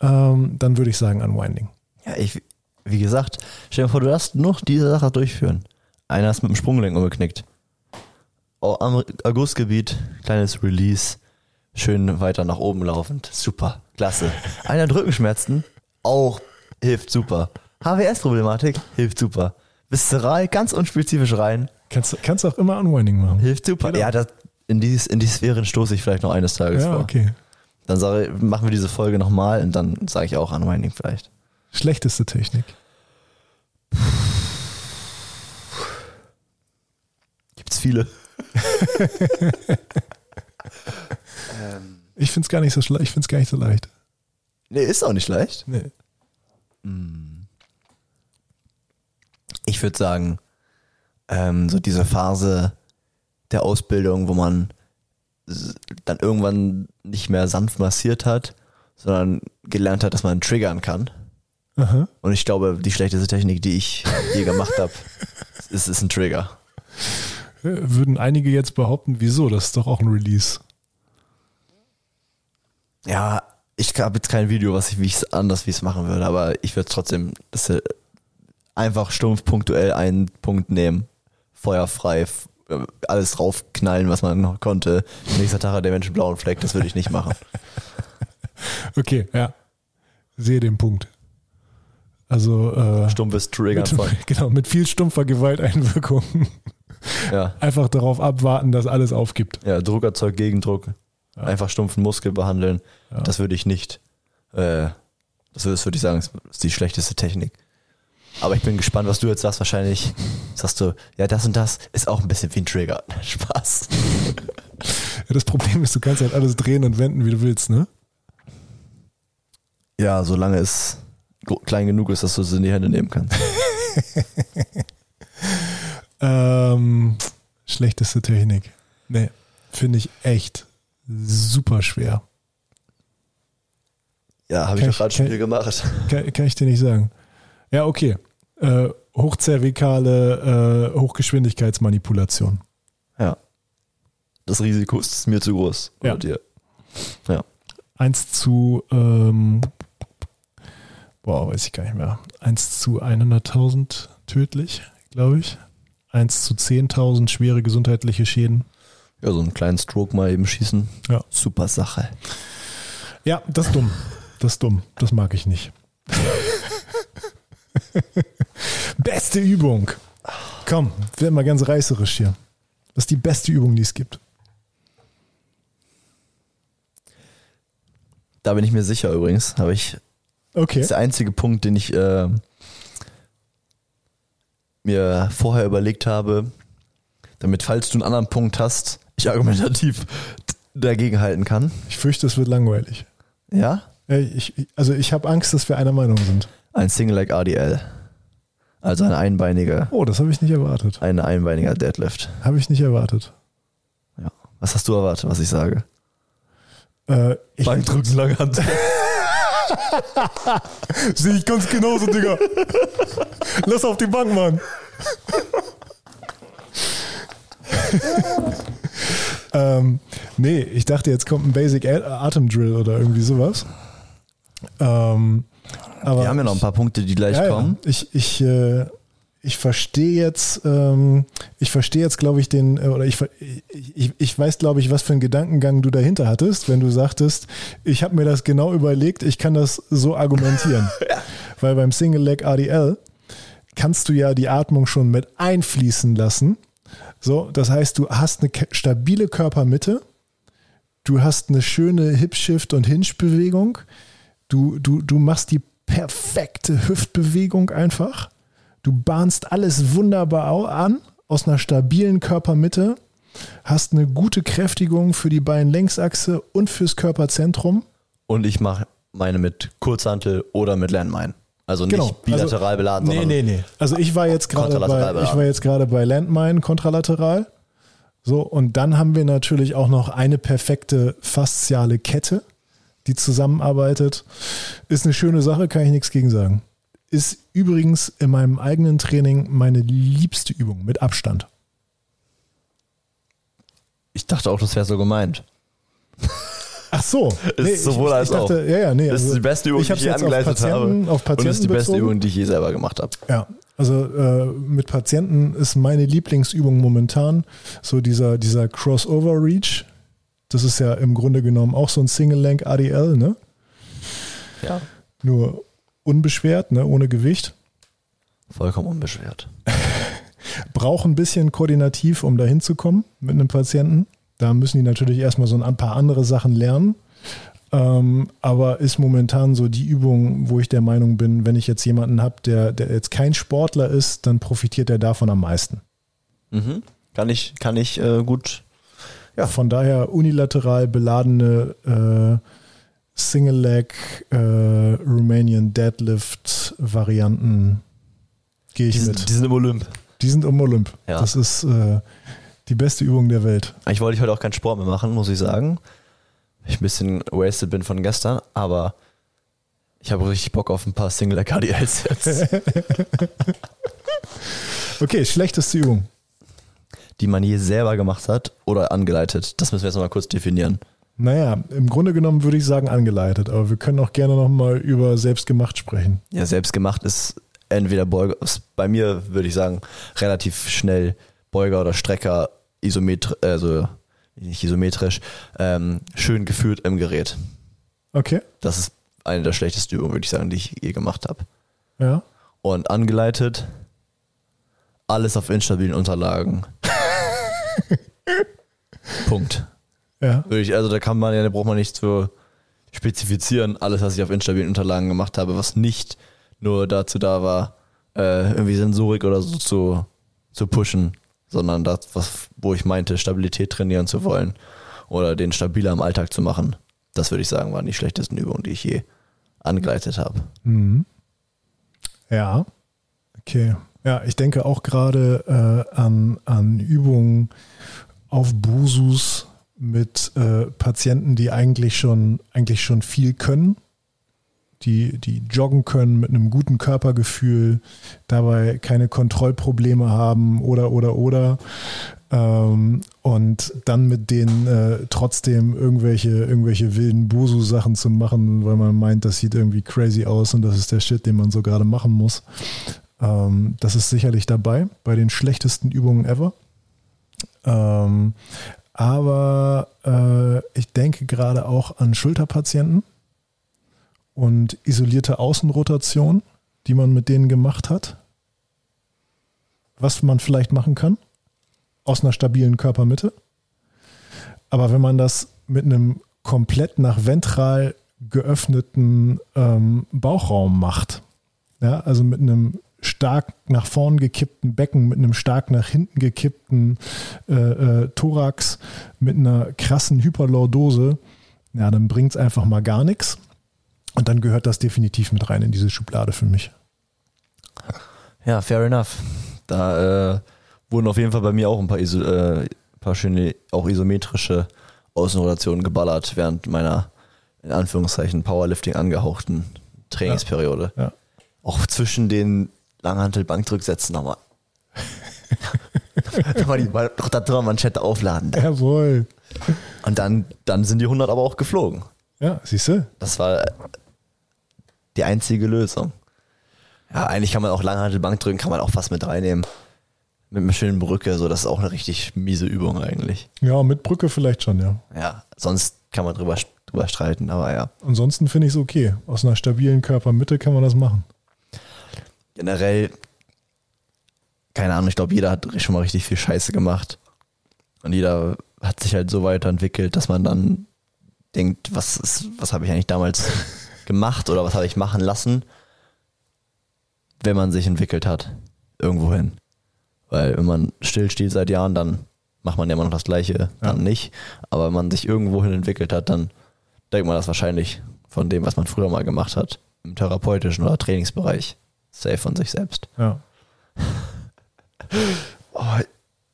ähm, dann würde ich sagen Unwinding. Ja, ich, wie gesagt, stell dir vor, du darfst nur diese Sache durchführen. Einer ist mit dem Sprunggelenk umgeknickt. Oh, am Augustgebiet, kleines Release, schön weiter nach oben laufend. Super, klasse. Einer hat Rückenschmerzen, auch hilft super. HWS-Problematik, hilft super. Viszeral, ganz unspezifisch rein, Kannst, kannst auch immer Unwinding machen. hilft super. Genau. Ja, das, in, die, in die Sphären stoße ich vielleicht noch eines Tages Ja, vor. okay. Dann sage, ich, machen wir diese Folge nochmal und dann sage ich auch Unwinding vielleicht. Schlechteste Technik. Gibt's viele. Ich finde es gar nicht so schlecht. Ich finde es gar nicht so leicht. Nee, ist auch nicht leicht. Nee. Ich würde sagen, ähm, so diese Phase der Ausbildung, wo man dann irgendwann nicht mehr sanft massiert hat, sondern gelernt hat, dass man triggern kann. Aha. Und ich glaube, die schlechteste Technik, die ich je gemacht habe, (laughs) ist, ist ein Trigger. Würden einige jetzt behaupten, wieso? Das ist doch auch ein Release. Ja, ich habe jetzt kein Video, was ich, wie ich es anders wie es machen würde, aber ich würde trotzdem das, äh, einfach stumpf punktuell einen Punkt nehmen, feuerfrei, äh, alles draufknallen, was man noch konnte. Nächster Tag hat der Mensch einen blauen Fleck, das würde ich nicht machen. (laughs) Okay, ja. Sehe den Punkt. Also äh, Stumpfes Triggern mit, (laughs) genau, mit viel stumpfer Gewalteinwirkung. Ja, Einfach darauf abwarten, dass alles aufgibt. ja, Druck erzeugt Gegendruck. Ja. Einfach stumpfen Muskel behandeln. Ja. Das würde ich nicht. Äh, das würde ich sagen, ist die schlechteste Technik. Aber ich bin gespannt, was du jetzt sagst. Wahrscheinlich sagst du, ja, das und das ist auch ein bisschen wie ein Trigger. (laughs) Spaß. Ja, das Problem ist, du kannst halt alles drehen und wenden, wie du willst, ne? Ja, solange es klein genug ist, dass du es in die Hände nehmen kannst. (laughs) Ähm, schlechteste Technik. Nee, finde ich echt super schwer. Ja, habe ich doch gerade schon hier gemacht. (laughs) Kann, kann ich dir nicht sagen. Ja, okay. Äh, hochzervikale äh, Hochgeschwindigkeitsmanipulation. Ja. Das Risiko ist mir zu groß. Ja. Dir. Ja. 1 zu, ähm, boah, weiß ich gar nicht mehr. 1 zu 100.000 tödlich, glaube ich. 1 zu 10.000 schwere gesundheitliche Schäden. Ja, so einen kleinen Stroke mal eben schießen. Ja. Super Sache. Ja, das ist dumm. Das ist dumm. Das mag ich nicht. (laughs) beste Übung. Komm, werd mal ganz reißerisch hier. Das ist die beste Übung, die es gibt. Da bin ich mir sicher übrigens. Habe ich. Okay. Das ist der einzige Punkt, den ich äh, mir vorher überlegt habe, damit, falls du einen anderen Punkt hast, ich argumentativ dagegen halten kann. Ich fürchte, es wird langweilig. Ja? Ich- also ich habe Angst, dass wir einer Meinung sind. Ein Single Leg ADL. Also ein einbeiniger, Oh, das habe ich nicht erwartet. ein einbeiniger Deadlift. Habe ich nicht erwartet. Ja. Was hast du erwartet, was ich sage? Äh, ich Bankdrücken, lange Hand. (laughs) (laughs) sehe ich ganz genauso, Digga. Lass auf die Bank, Mann. (laughs) ähm, nee, ich dachte, jetzt kommt ein Basic Atemdrill oder irgendwie sowas. Ähm, aber Wir haben ja noch ein paar Punkte, die gleich ja, kommen. Ja. Ich, ich, äh, ich verstehe jetzt, ähm, ich verstehe jetzt, glaube ich, den, äh, oder ich, ich, ich- weiß, glaube ich, was für einen Gedankengang du dahinter hattest, wenn du sagtest, ich habe mir das genau überlegt, ich kann das so argumentieren. (laughs) Weil beim Single Leg ADL kannst du ja die Atmung schon mit einfließen lassen. So, das heißt, du hast eine stabile Körpermitte, du hast eine schöne Hip-Shift- und Hinge-Bewegung, du, du, du machst die perfekte Hüftbewegung einfach, du bahnst alles wunderbar an, aus einer stabilen Körpermitte, hast eine gute Kräftigung für die Beinlängsachse und fürs Körperzentrum. Und ich mache meine mit Kurzhantel oder mit Landmine. Also nicht Genau. bilateral also, beladen, Nee, sondern nee, nee. Also ich war jetzt gerade bei, ich war jetzt gerade bei Landmine kontralateral. So, und dann haben wir natürlich auch noch eine perfekte fasziale Kette, die zusammenarbeitet. Ist eine schöne Sache, kann ich nichts gegen sagen. Ist übrigens in meinem eigenen Training meine liebste Übung mit Abstand. ich dachte auch, das wäre so gemeint. Ach so. (laughs) Ist sowohl als auch. Ja, ja, nee. Das ist also die beste Übung, ich die ich je angeleitet habe. Auf Patienten Und das ist die beste bezogen. Übung, die ich je selber gemacht habe. Ja, also äh, mit Patienten ist meine Lieblingsübung momentan so dieser, dieser Crossover Reach. Das ist ja im Grunde genommen auch so ein Single-Lenk ADL, ne? Ja. Nur unbeschwert, ne? ohne Gewicht. Vollkommen unbeschwert. (laughs) Braucht ein bisschen koordinativ, um da hinzukommen mit einem Patienten. Da müssen die natürlich erstmal so ein paar andere Sachen lernen. Ähm, aber ist momentan so die Übung, wo ich der Meinung bin, wenn ich jetzt jemanden habe, der, der jetzt kein Sportler ist, dann profitiert er davon am meisten. Mhm. Kann ich, kann ich äh, gut. Ja. Von daher unilateral beladene äh, Single Leg äh, Romanian Deadlift Varianten gehe ich Die mit. sind, die sind im Olymp. Die sind um Olymp. Ja. Das ist äh, die beste Übung der Welt. Eigentlich wollte ich heute auch keinen Sport mehr machen, muss ich sagen. Ich ein bisschen wasted bin von gestern, aber ich habe richtig Bock auf ein paar Single AKDLs jetzt, (laughs) Okay, schlechteste Übung. die man je selber gemacht hat oder angeleitet. Das müssen wir jetzt nochmal kurz definieren. Naja, im Grunde genommen würde ich sagen angeleitet, aber wir können auch gerne nochmal über selbstgemacht sprechen. Ja, selbst gemacht ist entweder Beuger, ist bei mir würde ich sagen, relativ schnell Beuger oder Strecker, isometrisch, also nicht isometrisch, ähm, schön geführt im Gerät. Okay, Das ist eine der schlechtesten Übungen, würde ich sagen, die ich je gemacht habe. ja. Und angeleitet, alles auf instabilen Unterlagen. (laughs) Punkt. Ja, also da kann man ja, da braucht man nicht zu spezifizieren, alles, was ich auf instabilen Unterlagen gemacht habe, was nicht nur dazu da war, äh, irgendwie Sensorik oder so zu, zu pushen, sondern das, was, wo ich meinte, Stabilität trainieren zu wollen oder den stabiler im Alltag zu machen. Das würde ich sagen, waren die schlechtesten Übungen, die ich je angeleitet habe. Mhm. Ja, okay. Ja, ich denke auch gerade äh, an, an Übungen auf Busus mit äh, Patienten, die eigentlich schon, eigentlich schon viel können, die, die joggen können mit einem guten Körpergefühl, dabei keine Kontrollprobleme haben oder oder oder ähm, und dann mit denen äh, trotzdem irgendwelche, irgendwelche wilden Busu-Sachen zu machen, weil man meint, das sieht irgendwie crazy aus und das ist der Shit, den man so gerade machen muss. Ähm, das ist sicherlich dabei bei den schlechtesten Übungen ever. Ähm, aber äh, ich denke gerade auch an Schulterpatienten und isolierte Außenrotation, die man mit denen gemacht hat. Was man vielleicht machen kann aus einer stabilen Körpermitte. Aber wenn man das mit einem komplett nach ventral geöffneten ähm, Bauchraum macht. Ja, also mit einem stark nach vorn gekippten Becken, mit einem stark nach hinten gekippten äh, äh, Thorax, mit einer krassen Hyperlordose, ja, dann bringt es einfach mal gar nichts. Und dann gehört das definitiv mit rein in diese Schublade für mich. Ja, fair enough. Da äh, wurden auf jeden Fall bei mir auch ein paar, Iso, äh, paar schöne, auch isometrische Außenrotationen geballert während meiner, in Anführungszeichen, Powerlifting angehauchten Trainingsperiode. Ja. Auch zwischen den Langhantel-Bankdrücksätzen nochmal. (laughs) nochmal die Rotatormanschette aufladen. Jawohl. Und dann, dann sind die 100 aber auch geflogen. Ja, siehst du? Das war die einzige Lösung. Ja, eigentlich kann man auch Langhantelbank drücken, kann man auch fast mit reinnehmen. Mit einer schönen Brücke, so das ist auch eine richtig miese Übung eigentlich. Ja, mit Brücke vielleicht schon, ja. Ja, sonst kann man drüber, drüber streiten, aber ja. Ansonsten finde ich es okay. Aus einer stabilen Körpermitte kann man das machen. Generell, keine Ahnung, ich glaube, jeder hat schon mal richtig viel Scheiße gemacht. Und jeder hat sich halt so weiterentwickelt, dass man dann denkt, was ist, was habe ich eigentlich damals (laughs) gemacht oder was habe ich machen lassen, wenn man sich entwickelt hat, irgendwohin. Weil wenn man still steht seit Jahren, dann macht man ja immer noch das Gleiche, dann Ja. nicht. Aber wenn man sich irgendwohin entwickelt hat, dann denkt man das wahrscheinlich von dem, was man früher mal gemacht hat, im therapeutischen oder Trainingsbereich, safe von sich selbst. Ja. (laughs) Oh,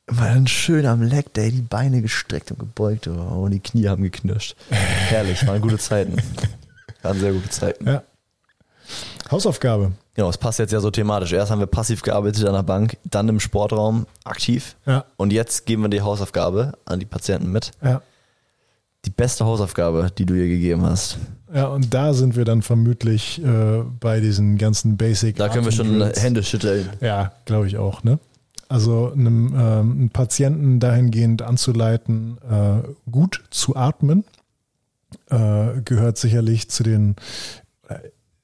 dann schön am Leck, Day, die Beine gestreckt und gebeugt oh, und die Knie haben geknirscht. (laughs) Herrlich, waren gute Zeiten. Waren sehr gute Zeiten. ja. Hausaufgabe. Genau, es passt jetzt ja so thematisch. Erst haben wir passiv gearbeitet an der Bank, dann im Sportraum aktiv. Ja. Und jetzt geben wir die Hausaufgabe an die Patienten mit. Ja. Die beste Hausaufgabe, die du ihr gegeben hast. Ja, und da sind wir dann vermutlich äh, bei diesen ganzen Basic. Da können wir schon. Hände schütteln. Ja, glaube ich auch, ne? Also einem, ähm, einen Patienten dahingehend anzuleiten, äh, gut zu atmen, äh, gehört sicherlich zu den äh,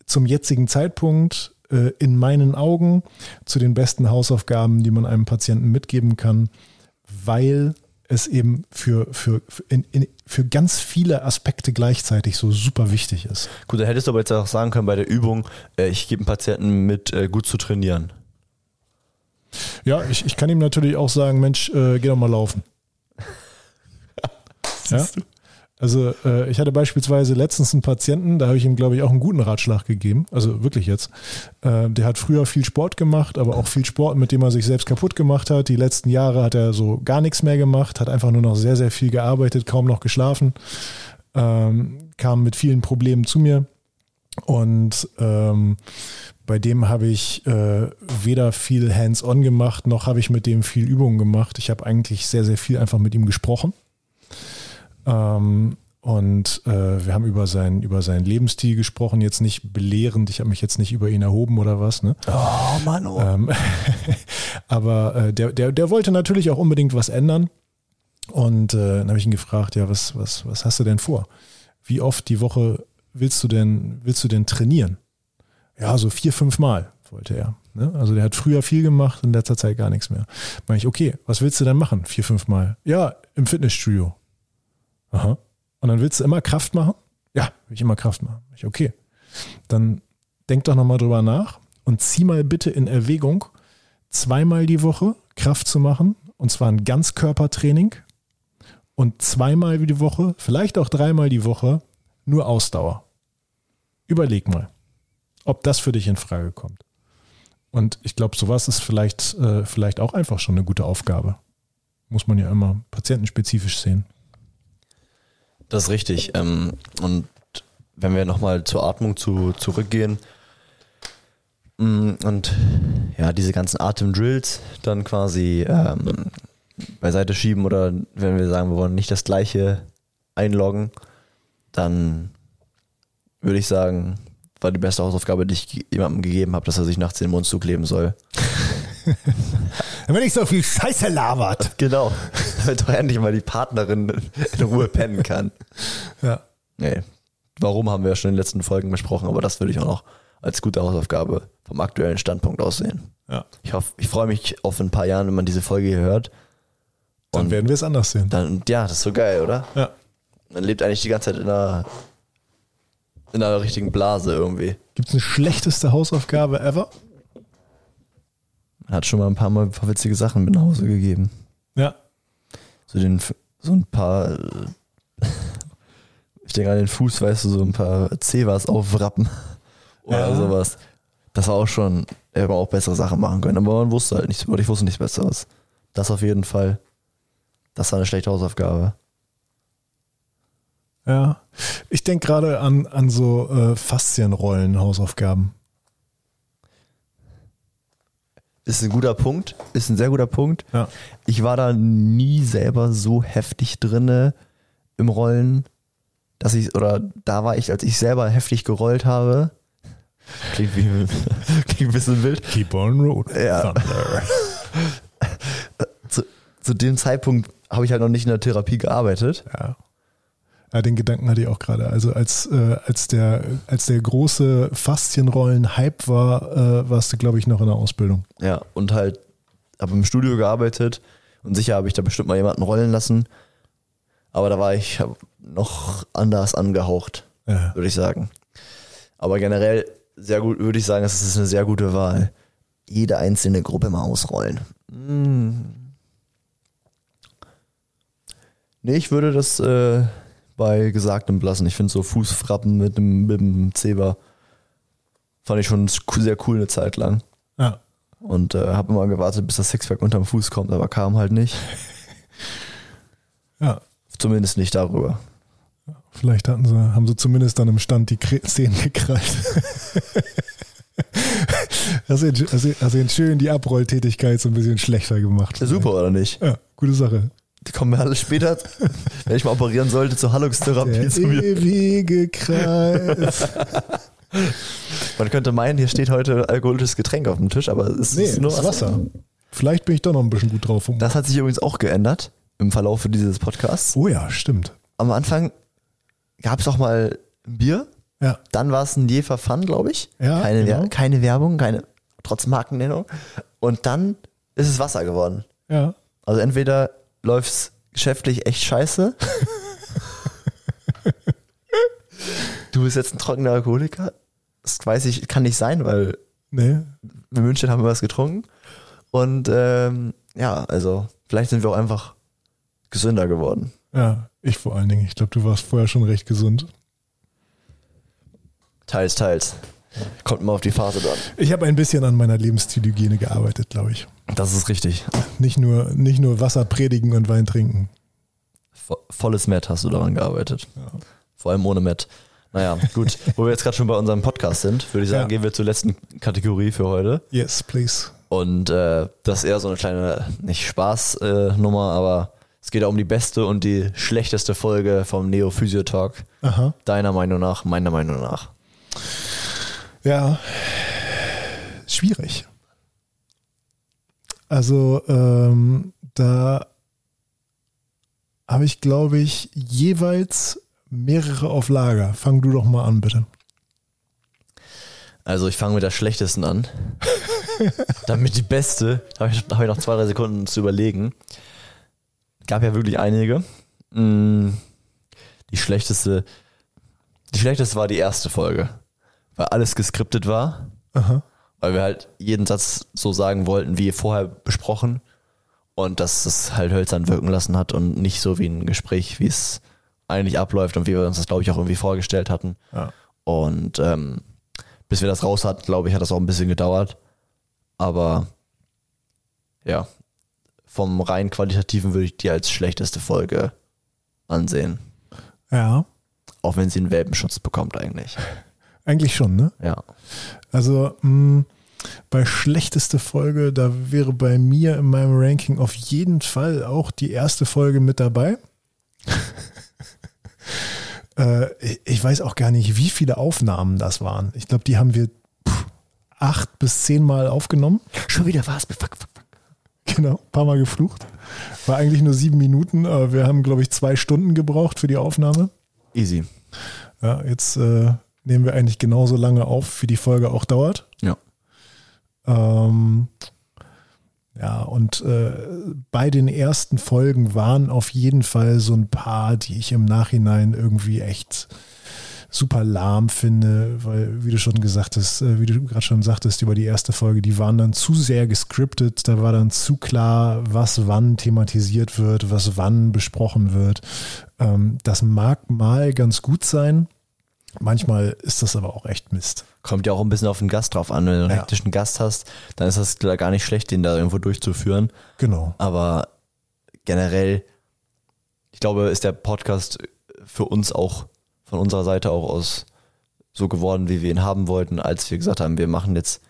zum jetzigen Zeitpunkt äh, in meinen Augen zu den besten Hausaufgaben, die man einem Patienten mitgeben kann, weil es eben für, für, für, in, in, für ganz viele Aspekte gleichzeitig so super wichtig ist. Gut, da hättest du aber jetzt auch sagen können bei der Übung, äh, ich gebe dem Patienten mit, äh, gut zu trainieren. Ja, ich, ich kann ihm natürlich auch sagen, Mensch, äh, geh doch mal laufen. (laughs) ja? Also äh, ich hatte beispielsweise letztens einen Patienten, da habe ich ihm, glaube ich, auch einen guten Ratschlag gegeben, also wirklich jetzt. Äh, der hat früher viel Sport gemacht, aber auch viel Sport, mit dem er sich selbst kaputt gemacht hat. Die letzten Jahre hat er so gar nichts mehr gemacht, hat einfach nur noch sehr, sehr viel gearbeitet, kaum noch geschlafen, ähm, kam mit vielen Problemen zu mir. Und ähm, bei dem habe ich äh, weder viel Hands-on gemacht, noch habe ich mit dem viel Übungen gemacht. Ich habe eigentlich sehr, sehr viel einfach mit ihm gesprochen. Ähm, und äh, wir haben über, sein, über seinen Lebensstil gesprochen, jetzt nicht belehrend. Ich habe mich jetzt nicht über ihn erhoben oder was. Ne? Oh Mann, oh. Ähm, (laughs) aber äh, der, der, der wollte natürlich auch unbedingt was ändern. Und äh, dann habe ich ihn gefragt, ja, was, was, was hast du denn vor? Wie oft die Woche willst du denn, willst du denn trainieren? Ja, so vier, fünf Mal wollte er. Ne? Also der hat früher viel gemacht, in letzter Zeit gar nichts mehr. Meine ich, okay, was willst du denn machen? Vier, fünf Mal? Ja, im Fitnessstudio. Aha. Und dann willst du immer Kraft machen? Ja, will ich immer Kraft machen. Ich, okay. Dann denk doch nochmal drüber nach und zieh mal bitte in Erwägung, zweimal die Woche Kraft zu machen, und zwar ein Ganzkörpertraining und zweimal die Woche, vielleicht auch dreimal die Woche, nur Ausdauer. Überleg mal, ob das für dich in Frage kommt. Und ich glaube, sowas ist vielleicht, äh, vielleicht auch einfach schon eine gute Aufgabe. Muss man ja immer patientenspezifisch sehen. Das ist richtig. Ähm, und wenn wir nochmal zur Atmung zu, zurückgehen mm, und ja, diese ganzen Atemdrills dann quasi ähm, beiseite schieben oder wenn wir sagen, wir wollen nicht das gleiche einloggen, dann würde ich sagen, war die beste Hausaufgabe, die ich jemandem gegeben habe, dass er sich nachts den Mund zukleben soll. (laughs) Wenn ich so viel Scheiße labert. Genau. (laughs) Damit doch endlich mal die Partnerin in Ruhe pennen kann. Ja. Nee. Warum haben wir ja schon in den letzten Folgen besprochen, aber das würde ich auch noch als gute Hausaufgabe vom aktuellen Standpunkt aussehen. ja. Ich hoffe, ich freue mich auf in ein paar Jahren, wenn man diese Folge hier hört. Dann Und werden wir es anders sehen. dann, ja, das ist so geil, oder? Ja. Man lebt eigentlich die ganze Zeit in einer in einer richtigen Blase irgendwie. Gibt es eine schlechteste Hausaufgabe ever? Hat schon mal ein paar Mal ein paar witzige Sachen mit nach Hause gegeben. Ja. So, den, so ein paar, äh, (laughs) ich denke an den Fuß, weißt du, so ein paar Zebras aufrappen (laughs) oder Ja. sowas. Das war auch schon, hätte man auch bessere Sachen machen können, aber man wusste halt nichts, oder ich wusste nichts Besseres. Das auf jeden Fall. Das war eine schlechte Hausaufgabe. Ja. Ich denke gerade an, an so äh, Faszienrollen, Hausaufgaben. Ist ein guter Punkt, ist ein sehr guter Punkt. Ja. Ich war da nie selber so heftig drinne im Rollen, dass ich, oder da war ich, als ich selber heftig gerollt habe. Klingt wie (laughs) klingt ein bisschen wild. Keep on road. Ja. (laughs) Zu, zu dem Zeitpunkt habe ich halt noch nicht in der Therapie gearbeitet. Ja. Ja, den Gedanken hatte ich auch gerade. Also als, äh, als, der, als der große Faszienrollen-Hype war, äh, warst du, glaube ich, noch in der Ausbildung. Ja, und halt habe im Studio gearbeitet und sicher habe ich da bestimmt mal jemanden rollen lassen. Aber da war ich noch anders angehaucht, Ja. würde ich sagen. Aber generell sehr gut, würde ich sagen, es ist eine sehr gute Wahl. Jede einzelne Gruppe mal ausrollen. Hm. Nee, ich würde das äh, bei Gesagtem belassen. Ich finde so Fußfrappen mit dem, mit dem Zebra fand ich schon sehr cool eine Zeit lang. Ja. Und äh, habe immer gewartet, bis das Sixpack unterm Fuß kommt, aber kam halt nicht. (laughs) ja. Zumindest nicht darüber. Vielleicht hatten sie, haben sie zumindest dann im Stand die Szenen gekrallt. (laughs) hast, du, ihn- hast, du- hast du ihn schön die Abrolltätigkeit so ein bisschen schlechter gemacht. Ja, super, oder nicht? Ja, gute Sache. Die kommen mir alle später, (laughs) wenn ich mal operieren sollte, zur Hallungstherapie Der zu mir. ewige Kreis. (laughs) Man könnte meinen, hier steht heute alkoholisches Getränk auf dem Tisch, aber es Nee, ist nur ist Wasser. Vielleicht bin ich doch noch ein bisschen gut drauf. Um. Das hat sich übrigens auch geändert im Verlauf dieses Podcasts. Oh ja, stimmt. Am Anfang gab es auch mal ein Bier, Ja, dann war es ein Jefer Fun, glaube ich. Ja, keine, genau. Wer keine Werbung, keine, trotz Markennennung. Und dann ist es Wasser geworden. ja. Also entweder läuft's geschäftlich echt scheiße. du bist jetzt ein trockener Alkoholiker. Das weiß ich, kann nicht sein, weil Nee. in München haben wir was getrunken. Und ähm, ja, also vielleicht sind wir auch einfach gesünder geworden. Ja, ich vor allen Dingen. Ich glaube, du warst vorher schon recht gesund. Teils, teils. Kommt immer auf die Phase dran. Ich habe ein bisschen an meiner Lebensstilhygiene gearbeitet, glaube ich. Das ist richtig. Nicht nur, nicht nur Wasser predigen und Wein trinken. Vo- Volles Met hast du daran gearbeitet. Vor allem ohne Met. Naja, gut. (laughs) Wo wir jetzt gerade schon bei unserem Podcast sind, würde ich sagen, Ja. gehen wir zur letzten Kategorie für heute. Yes, please. Und äh, das ist eher so eine kleine, nicht Spaß-Nummer, äh, aber es geht auch um die beste und die schlechteste Folge vom Neo Physio Talk. Aha. Deiner Meinung nach, meiner Meinung nach. Ja, schwierig. Also ähm, da habe ich, glaube ich, jeweils mehrere auf Lager. Fang du doch mal an, bitte. Also ich fange mit der schlechtesten an. (laughs) Damit die beste, habe ich, hab ich noch zwei, drei Sekunden zu überlegen. Gab ja wirklich einige. Mm, Die schlechteste, die schlechteste war die erste Folge. Weil alles geskriptet war. Aha. weil wir halt jeden Satz so sagen wollten, wie vorher besprochen und dass es halt hölzern wirken lassen hat und nicht so wie ein Gespräch, wie es eigentlich abläuft und wie wir uns das, glaube ich, auch irgendwie vorgestellt hatten. Ja. Und ähm, bis wir das raus hatten, glaube ich, hat das auch ein bisschen gedauert. Aber ja, vom rein qualitativen würde ich die als schlechteste Folge ansehen. Ja, Auch wenn sie einen Welpenschutz bekommt eigentlich. (laughs) eigentlich schon, ne? Ja. Also mh, bei schlechteste Folge, da wäre bei mir in meinem Ranking auf jeden Fall auch die erste Folge mit dabei. (laughs) äh, ich- weiß auch gar nicht, wie viele Aufnahmen das waren. Ich glaube, die haben wir pff, acht bis zehn Mal aufgenommen. Schon wieder? Fuck, fuck, fuck. Genau, ein paar Mal geflucht. War eigentlich nur sieben Minuten, aber wir haben, glaube ich, zwei Stunden gebraucht für die Aufnahme. Easy. Ja, jetzt äh, nehmen wir eigentlich genauso lange auf, wie die Folge auch dauert. Ja. Ähm, ja, und äh, bei den ersten Folgen waren auf jeden Fall so ein paar, die ich im Nachhinein irgendwie echt super lahm finde, weil, wie du schon gesagt hast, äh, wie du gerade schon sagtest über die erste Folge, die waren dann zu sehr gescriptet, da war dann zu klar, was wann thematisiert wird, was wann besprochen wird. Ähm, das mag mal ganz gut sein, manchmal ist das aber auch echt Mist. Kommt ja auch ein bisschen auf den Gast drauf an. Wenn du einen Ja. hektischen Gast hast, dann ist das gar nicht schlecht, den da irgendwo durchzuführen. Genau. Aber generell, ich glaube, ist der Podcast für uns auch von unserer Seite auch aus so geworden, wie wir ihn haben wollten, als wir gesagt haben, wir machen jetzt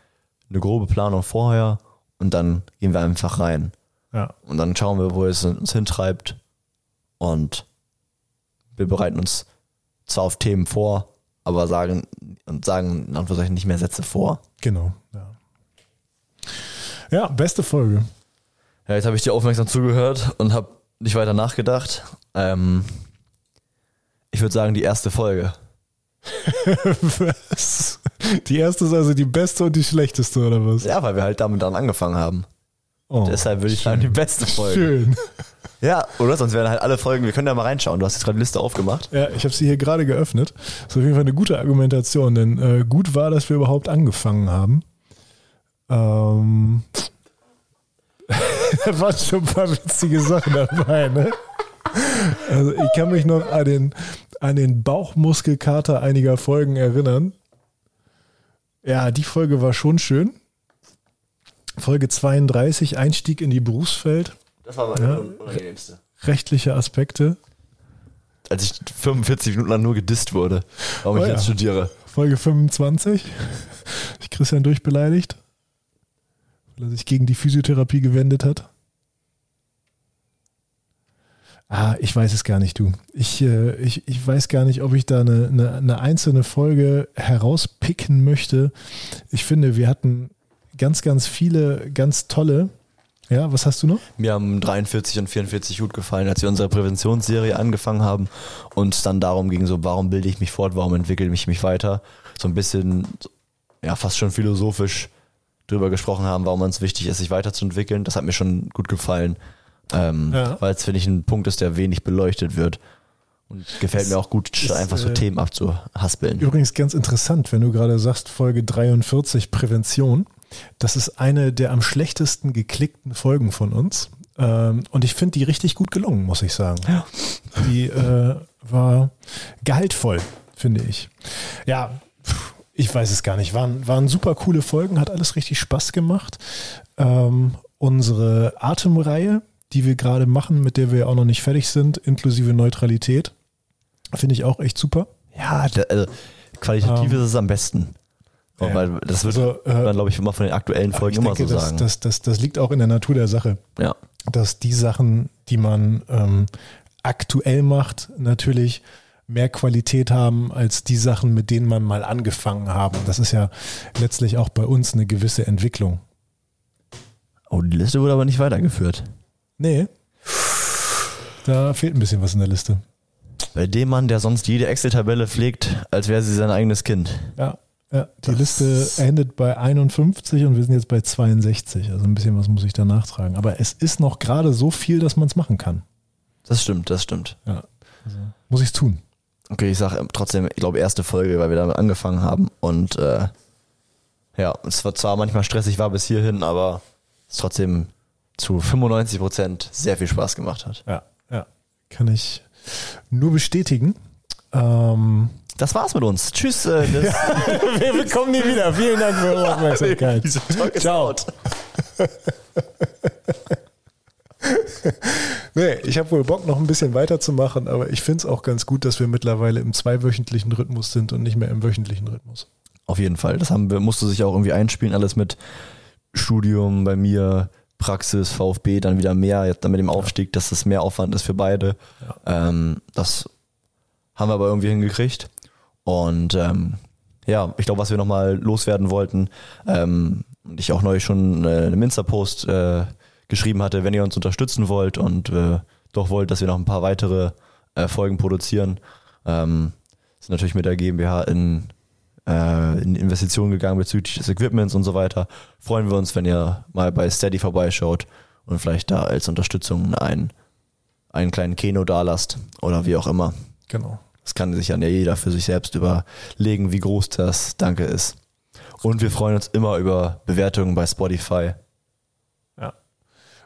eine grobe Planung vorher und dann gehen wir einfach rein. Ja. Und dann schauen wir, wo es uns hintreibt. Und wir bereiten uns zwar auf Themen vor, aber sagen und sagen in Anführungszeichen nicht mehr Sätze vor. Genau. Ja, ja beste Folge. Ja, jetzt habe ich dir aufmerksam zugehört und habe nicht weiter nachgedacht. Ähm, ich würde sagen, die erste Folge. (laughs) was? Die erste ist also die beste und die schlechteste, oder was? Ja, weil wir halt damit dann angefangen haben. Oh, Deshalb würde ich sagen, die beste Folge. Schön. Ja, oder sonst wären halt alle Folgen, wir können ja mal reinschauen. Du hast jetzt gerade die Liste aufgemacht. Ja, ich habe sie hier gerade geöffnet. Das ist auf jeden Fall eine gute Argumentation, denn äh, gut war, dass wir überhaupt angefangen haben. Ähm, (laughs) da waren schon ein paar witzige Sachen dabei, ne? Also ich kann mich noch an den, an den Bauchmuskelkater einiger Folgen erinnern. Ja, die Folge war schon schön. Folge 32, Einstieg in die Berufswelt, Das war Ja. unangenehmste. rechtliche Aspekte. Als ich 45 Minuten lang nur gedisst wurde, warum Oh ich ja. jetzt studiere. Folge 25. Ich Christian durchbeleidigt, weil er sich gegen die Physiotherapie gewendet hat. Ah, ich weiß es gar nicht, du. Ich, äh, ich, ich weiß gar nicht, ob ich da eine, eine, eine einzelne Folge herauspicken möchte. Ich finde, wir hatten ganz, ganz viele ganz tolle. Ja, was hast du noch? Mir haben 43 und 44 gut gefallen, als wir unsere Präventionsserie angefangen haben und es dann darum ging, so warum bilde ich mich fort, warum entwickle ich mich weiter. So ein bisschen, ja, fast schon philosophisch drüber gesprochen haben, warum es wichtig ist, sich weiterzuentwickeln. Das hat mir schon gut gefallen, ähm, Ja. weil es, finde ich, ein Punkt ist, der wenig beleuchtet wird. Und gefällt Es mir auch gut, ist, einfach so äh, Themen abzuhaspeln. Übrigens ganz interessant, wenn du gerade sagst, Folge 43 Prävention. Das ist eine der am schlechtesten geklickten Folgen von uns. Ähm, und ich finde die richtig gut gelungen, muss ich sagen. Die äh, war gehaltvoll, finde ich. Ja, ich weiß es gar nicht. Waren, waren super coole Folgen, hat alles richtig Spaß gemacht. Ähm, unsere Atemreihe, die wir gerade machen, mit der wir auch noch nicht fertig sind, inklusive Neutralität, finde ich auch echt super. Ja, also, qualitativ Ähm, ist es am besten. Ja. Weil das wird Also, äh, man, glaube ich, immer von den aktuellen Folgen immer denke, so das, sagen. das, das, das liegt auch in der Natur der Sache, ja. dass die Sachen, die man ähm, aktuell macht, natürlich mehr Qualität haben als die Sachen, mit denen man mal angefangen haben. Das ist ja letztlich auch bei uns eine gewisse Entwicklung. Oh, die Liste wurde aber nicht weitergeführt. Nee. Da fehlt ein bisschen was in der Liste. Bei dem Mann, der sonst jede Excel-Tabelle pflegt, als wäre sie sein eigenes Kind. Ja, ja die Das- Liste endet bei 51 und wir sind jetzt bei 62. Also ein bisschen was muss ich da nachtragen. Aber es ist noch gerade so viel, dass man es machen kann. Das stimmt, das stimmt. Ja. Also muss ich es tun. Okay, ich sage trotzdem, ich glaube, erste Folge, weil wir damit angefangen haben. Und äh, ja, es war zwar manchmal stressig war bis hierhin, aber es trotzdem zu 95 Prozent sehr viel Spaß gemacht hat. Ja, ja. Kann ich nur bestätigen. Ähm, Das war's mit uns. Tschüss. Äh, (laughs) wir kommen nie wieder. Vielen Dank für eure Aufmerksamkeit. (laughs) Ist Ciao. (laughs) Nee, ich habe wohl Bock, noch ein bisschen weiterzumachen, aber ich finde es auch ganz gut, dass wir mittlerweile im zweiwöchentlichen Rhythmus sind und nicht mehr im wöchentlichen Rhythmus. Auf jeden Fall. Das haben wir, musste sich auch irgendwie einspielen, alles mit Studium bei mir, Praxis, VfB, dann wieder mehr, jetzt dann mit dem Aufstieg, dass das mehr Aufwand ist für beide. Ähm, das haben wir aber irgendwie hingekriegt. Und ähm, ja, ich glaube, was wir nochmal loswerden wollten, ähm, und ich auch neulich schon äh, einen Insta-Post äh, geschrieben hatte, wenn ihr uns unterstützen wollt und äh, doch wollt, dass wir noch ein paar weitere äh, Folgen produzieren, ähm, sind natürlich mit der GmbH in, äh, in Investitionen gegangen bezüglich des Equipments und so weiter. Freuen wir uns, wenn ihr mal bei Steady vorbeischaut und vielleicht da als Unterstützung einen, einen kleinen Keno dalasst oder wie auch immer. Genau. Das kann sich ja jeder für sich selbst überlegen, wie groß das Danke ist. Und wir freuen uns immer über Bewertungen bei Spotify. Ja.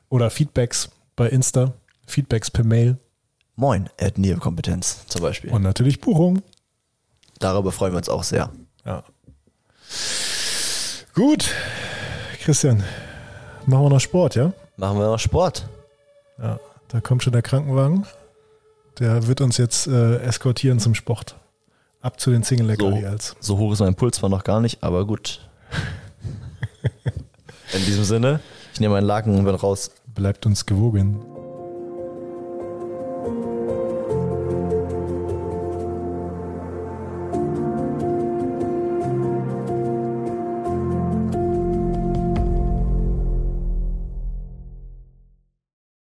Oder Feedbacks bei Insta, Feedbacks per Mail. Moin, at Kompetenz zum Beispiel. Und natürlich Buchung. Darüber freuen wir uns auch sehr. Ja. Gut, Christian, machen wir noch Sport, ja? Machen wir noch Sport. Ja, da kommt schon der Krankenwagen. Der wird uns jetzt äh, eskortieren zum Sport. Ab zu den Single so, so hoch ist mein Puls zwar noch gar nicht, aber gut. (laughs) In diesem Sinne, ich nehme meinen Laken und bin raus. Bleibt uns gewogen.